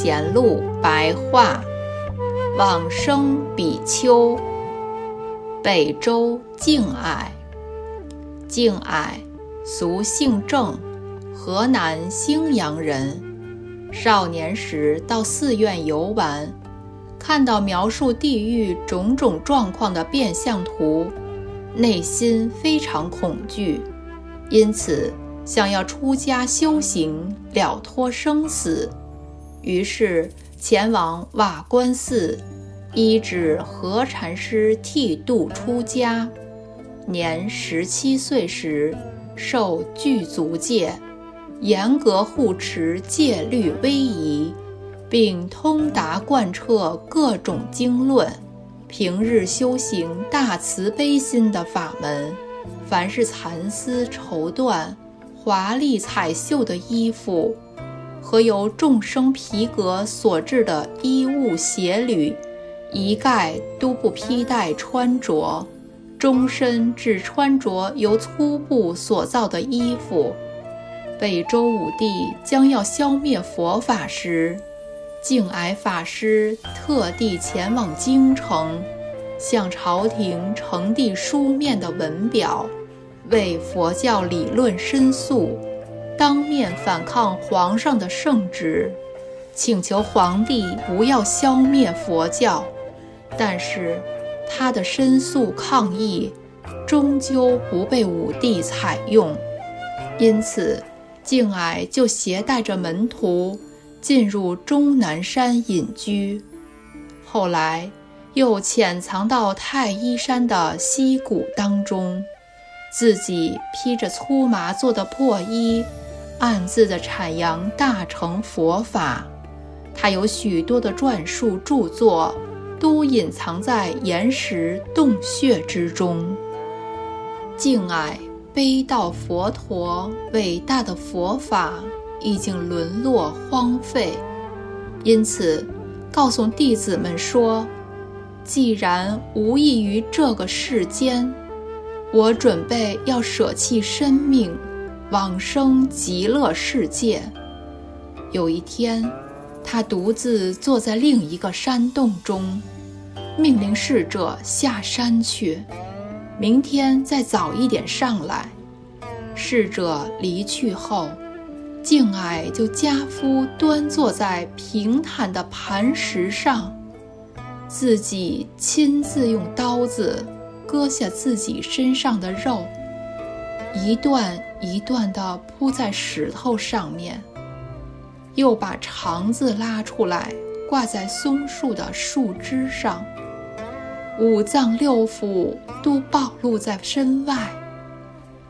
贤录白话，往生比丘，北周敬爱。敬爱，俗姓郑，河南兴阳人。少年时到寺院游玩，看到描述地狱种种状况的变相图，内心非常恐惧，因此。想要出家修行了脱生死，于是前往瓦官寺，依止何禅师剃度出家。年十七岁时，受具足戒，严格护持戒律威仪，并通达贯彻各种经论。平日修行大慈悲心的法门，凡是蚕丝绸缎。华丽彩绣的衣服和由众生皮革所制的衣物鞋履，一概都不披戴穿着，终身只穿着由粗布所造的衣服。北周武帝将要消灭佛法时，净霭法师特地前往京城，向朝廷呈递书面的文表。为佛教理论申诉，当面反抗皇上的圣旨，请求皇帝不要消灭佛教。但是，他的申诉抗议终究不被武帝采用，因此，敬霭就携带着门徒进入终南山隐居，后来又潜藏到太一山的溪谷当中。自己披着粗麻做的破衣，暗自的阐扬大乘佛法。他有许多的篆书著作，都隐藏在岩石洞穴之中。敬爱悲悼佛陀伟大的佛法已经沦落荒废，因此告诉弟子们说：“既然无异于这个世间。”我准备要舍弃生命，往生极乐世界。有一天，他独自坐在另一个山洞中，命令侍者下山去，明天再早一点上来。侍者离去后，敬爱就家夫端坐在平坦的磐石上，自己亲自用刀子。割下自己身上的肉，一段一段地铺在石头上面，又把肠子拉出来挂在松树的树枝上，五脏六腑都暴露在身外，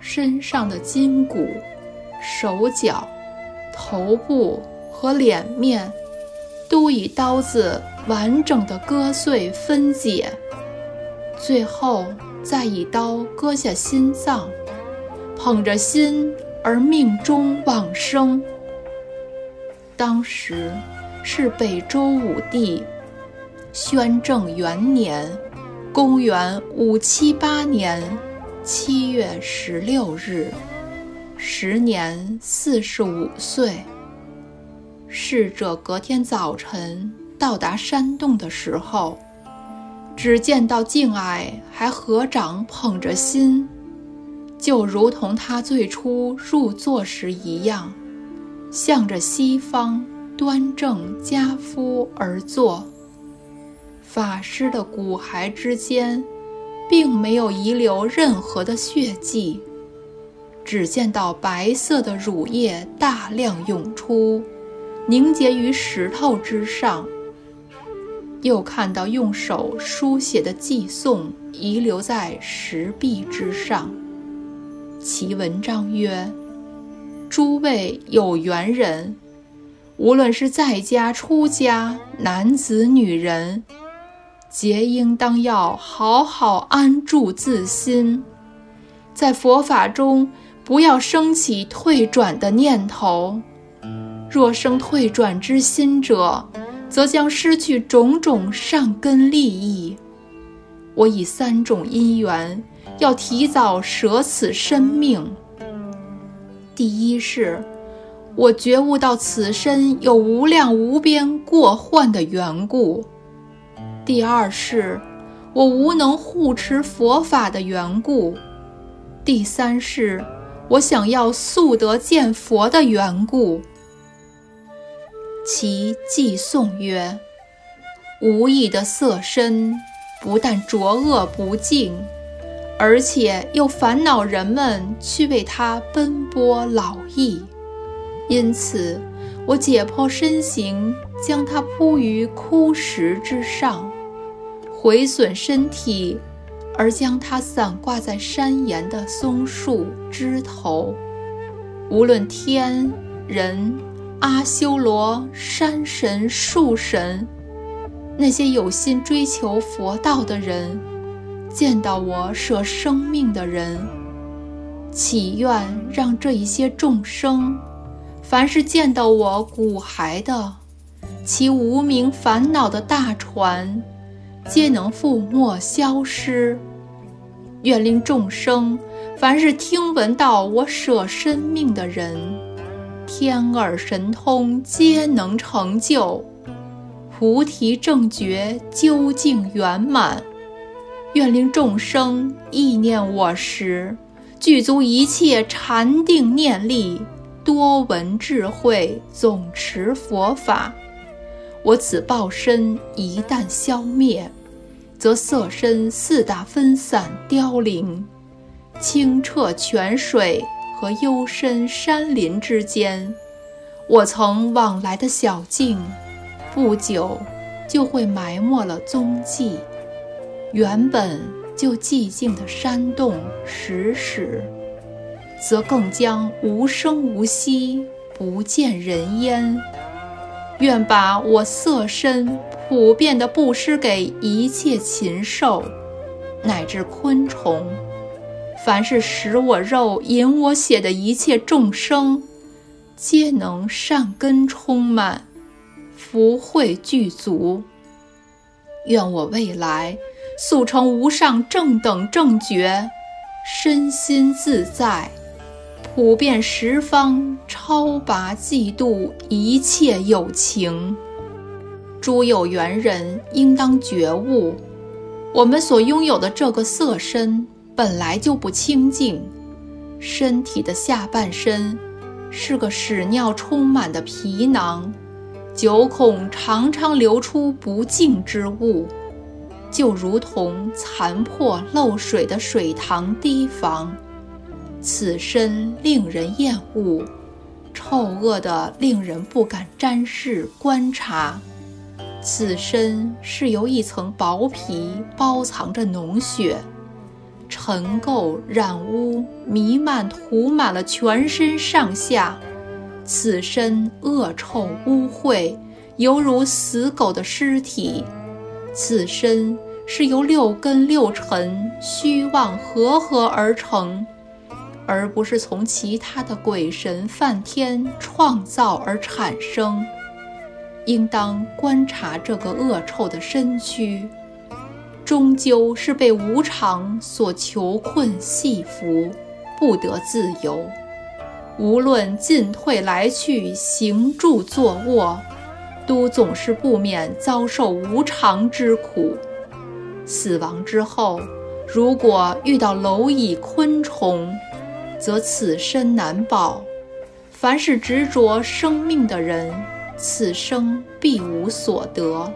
身上的筋骨、手脚、头部和脸面，都以刀子完整的割碎分解。最后再以刀割下心脏，捧着心而命中往生。当时是北周武帝宣政元年，公元五七八年七月十六日，时年四十五岁。逝者隔天早晨到达山洞的时候。只见到敬爱还合掌捧着心，就如同他最初入座时一样，向着西方端正家夫而坐。法师的骨骸之间，并没有遗留任何的血迹，只见到白色的乳液大量涌出，凝结于石头之上。又看到用手书写的寄颂遗留在石壁之上，其文章曰：“诸位有缘人，无论是在家出家男子女人，皆应当要好好安住自心，在佛法中不要升起退转的念头。若生退转之心者，”则将失去种种善根利益。我以三种因缘，要提早舍此生命。第一是，我觉悟到此身有无量无边过患的缘故；第二是，我无能护持佛法的缘故；第三是，我想要速得见佛的缘故。其寄颂曰：“无意的色身，不但浊恶不净，而且又烦恼人们去为他奔波劳役。因此，我解剖身形，将它铺于枯石之上；毁损身体，而将它散挂在山岩的松树枝头。无论天人。”阿修罗、山神、树神，那些有心追求佛道的人，见到我舍生命的人，祈愿让这一些众生，凡是见到我骨骸的，其无名烦恼的大船，皆能覆没消失。愿令众生，凡是听闻到我舍生命的人。天耳神通皆能成就，菩提正觉究竟圆满。愿令众生意念我时，具足一切禅定念力，多闻智慧，总持佛法。我此报身一旦消灭，则色身四大分散凋零，清澈泉水。和幽深山林之间，我曾往来的小径，不久就会埋没了踪迹；原本就寂静的山洞石室，则更将无声无息，不见人烟。愿把我色身普遍的布施给一切禽兽，乃至昆虫。凡是食我肉、饮我血的一切众生，皆能善根充满，福慧具足。愿我未来速成无上正等正觉，身心自在，普遍十方，超拔嫉妒一切有情。诸有缘人应当觉悟，我们所拥有的这个色身。本来就不清净，身体的下半身是个屎尿充满的皮囊，九孔常常流出不净之物，就如同残破漏水的水塘堤防。此身令人厌恶，臭恶的令人不敢沾视观察。此身是由一层薄皮包藏着脓血。尘垢染污弥漫涂满了全身上下，此身恶臭污秽，犹如死狗的尸体。此身是由六根六尘虚妄合合而成，而不是从其他的鬼神梵天创造而产生。应当观察这个恶臭的身躯。终究是被无常所囚困系缚，不得自由。无论进退来去，行住坐卧，都总是不免遭受无常之苦。死亡之后，如果遇到蝼蚁、昆虫，则此身难保。凡是执着生命的人，此生必无所得。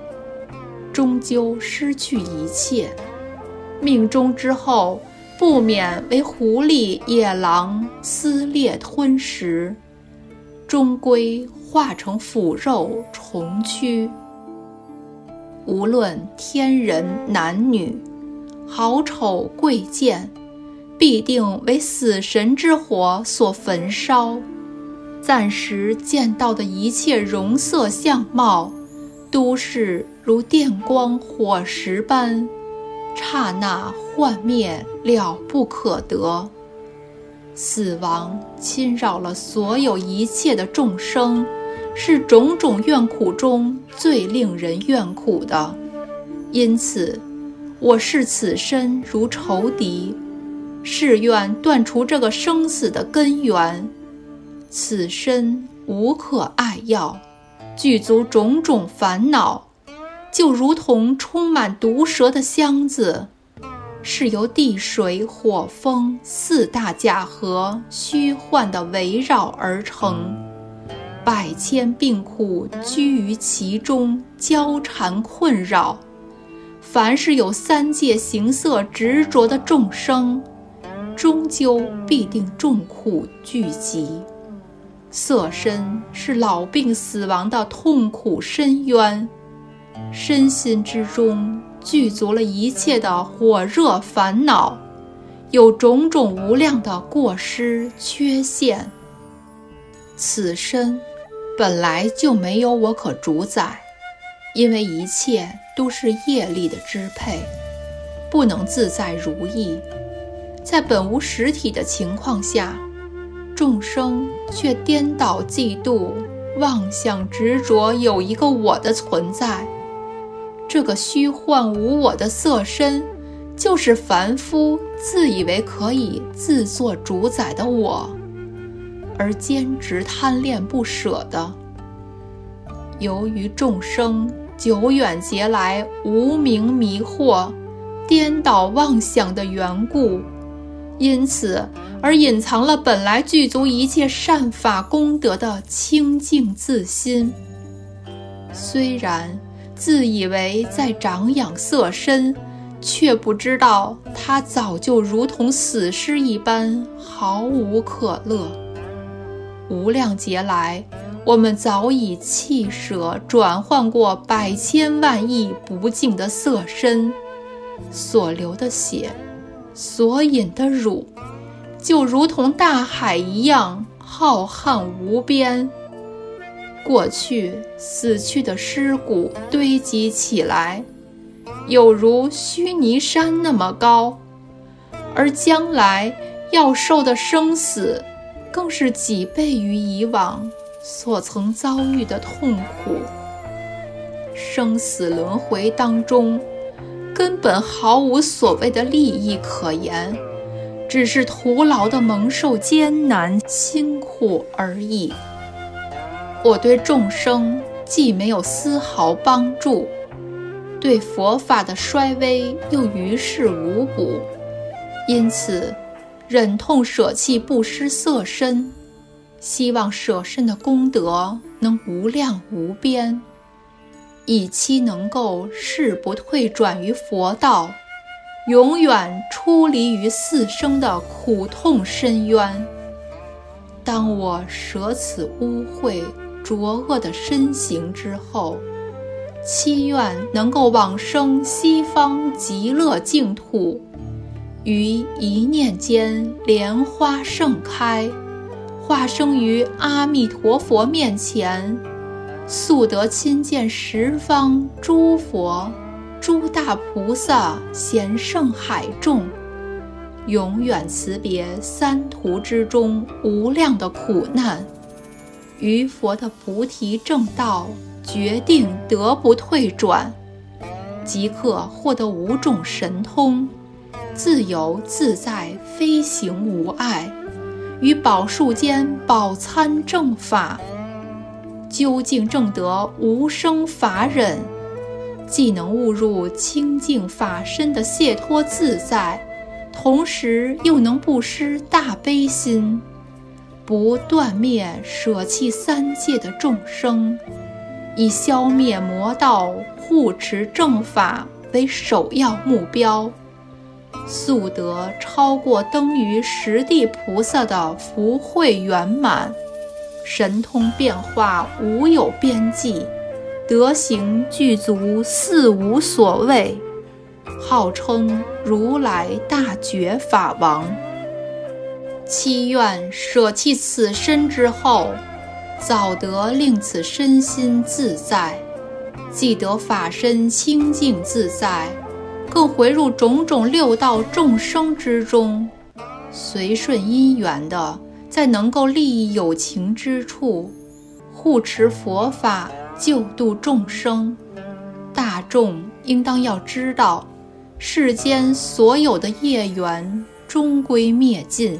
终究失去一切，命中之后不免为狐狸、野狼撕裂吞食，终归化成腐肉虫蛆。无论天人男女，好丑贵贱，必定为死神之火所焚烧。暂时见到的一切容色相貌。都是如电光火石般，刹那幻灭，了不可得。死亡侵扰了所有一切的众生，是种种怨苦中最令人怨苦的。因此，我视此身如仇敌，誓愿断除这个生死的根源。此身无可爱药，具足种种烦恼，就如同充满毒蛇的箱子，是由地水火风四大假合虚幻的围绕而成，百千病苦居于其中，交缠困扰。凡是有三界形色执着的众生，终究必定众苦聚集。色身是老病死亡的痛苦深渊，身心之中具足了一切的火热烦恼，有种种无量的过失缺陷。此身本来就没有我可主宰，因为一切都是业力的支配，不能自在如意。在本无实体的情况下。众生却颠倒嫉妒、妄想执着，有一个我的存在。这个虚幻无我的色身，就是凡夫自以为可以自作主宰的我，而坚持贪恋不舍的。由于众生久远劫来无明迷惑、颠倒妄想的缘故。因此，而隐藏了本来具足一切善法功德的清净自心。虽然自以为在长养色身，却不知道他早就如同死尸一般，毫无可乐。无量劫来，我们早已弃舍转换过百千万亿不净的色身，所流的血。所饮的乳，就如同大海一样浩瀚无边。过去死去的尸骨堆积起来，有如须弥山那么高；而将来要受的生死，更是几倍于以往所曾遭遇的痛苦。生死轮回当中。根本毫无所谓的利益可言，只是徒劳的蒙受艰难辛苦而已。我对众生既没有丝毫帮助，对佛法的衰微又于事无补，因此忍痛舍弃布施色身，希望舍身的功德能无量无边。以期能够誓不退转于佛道，永远出离于四生的苦痛深渊。当我舍此污秽浊恶的身形之后，祈愿能够往生西方极乐净土，于一念间莲花盛开，化生于阿弥陀佛面前。速得亲见十方诸佛、诸大菩萨、贤圣海众，永远辞别三途之中无量的苦难，于佛的菩提正道决定得不退转，即刻获得五种神通，自由自在飞行无碍，于宝树间饱参正法。究竟正得无生法忍，既能悟入清净法身的解脱自在，同时又能不失大悲心，不断灭舍弃三界的众生，以消灭魔道、护持正法为首要目标，速得超过登于十地菩萨的福慧圆满。神通变化无有边际，德行具足四无所谓，号称如来大觉法王。祈愿舍弃此身之后，早得令此身心自在，既得法身清净自在，更回入种种六道众生之中，随顺因缘的。在能够利益有情之处，护持佛法，救度众生。大众应当要知道，世间所有的业缘终归灭尽，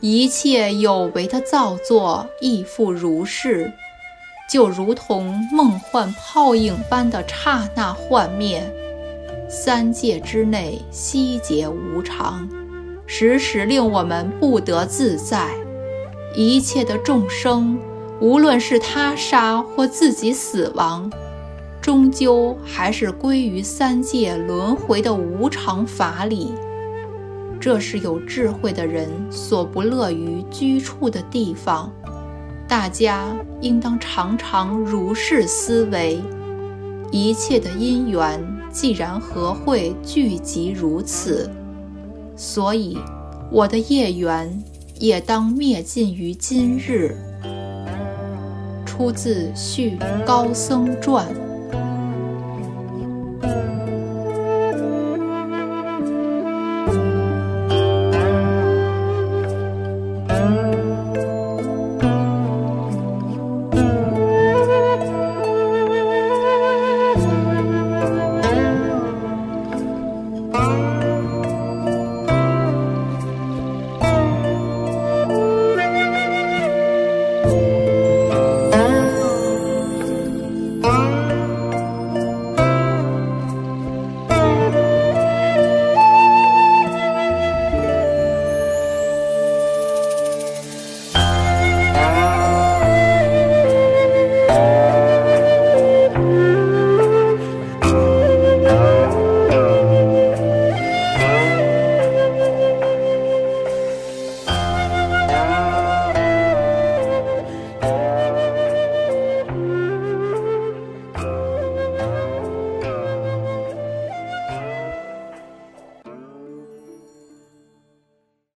一切有为的造作亦复如是，就如同梦幻泡影般的刹那幻灭。三界之内悉皆无常，时时令我们不得自在。一切的众生，无论是他杀或自己死亡，终究还是归于三界轮回的无常法里。这是有智慧的人所不乐于居处的地方。大家应当常常如是思维：一切的因缘，既然和会聚集如此，所以我的业缘也当灭尽于今日。出自《续高僧传》。